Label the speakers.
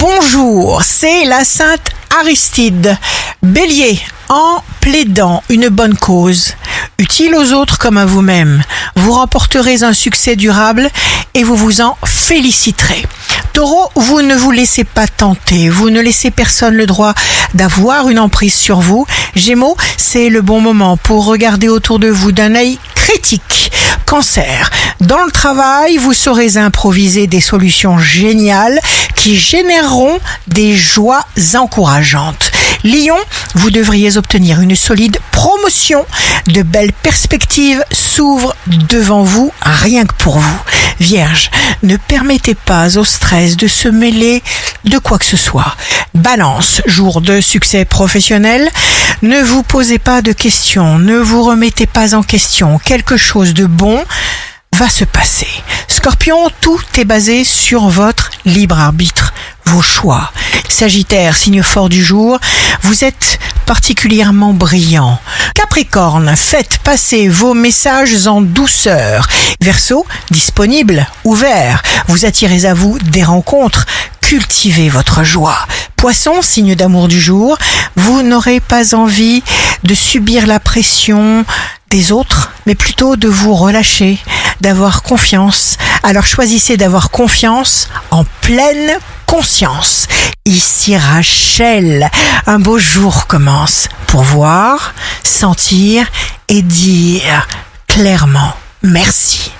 Speaker 1: Bonjour, c'est la Sainte Aristide. Bélier, en plaidant une bonne cause, utile aux autres comme à vous-même, vous remporterez un succès durable et vous vous en féliciterez. Taureau, vous ne vous laissez pas tenter, vous ne laissez personne le droit d'avoir une emprise sur vous. Gémeaux, c'est le bon moment pour regarder autour de vous d'un œil critique. Cancer, dans le travail, vous saurez improviser des solutions géniales qui généreront des joies encourageantes. Lion, vous devriez obtenir une solide promotion. De belles perspectives s'ouvrent devant vous, rien que pour vous. Vierge, ne permettez pas au stress de se mêler de quoi que ce soit. Balance, jour de succès professionnel. Ne vous posez pas de questions, ne vous remettez pas en question. Quelque chose de bon va se passer. Scorpion, tout est basé sur votre libre arbitre, vos choix. Sagittaire, signe fort du jour, vous êtes particulièrement brillant. Capricorne, faites passer vos messages en douceur. Verseau, disponible, ouvert, vous attirez à vous des rencontres, cultivez votre joie. Poisson, signe d'amour du jour, vous n'aurez pas envie de subir la pression des autres, mais plutôt de vous relâcher, d'avoir confiance. Alors choisissez d'avoir confiance en pleine conscience. Ici Rachel, un beau jour commence pour voir, sentir et dire clairement merci.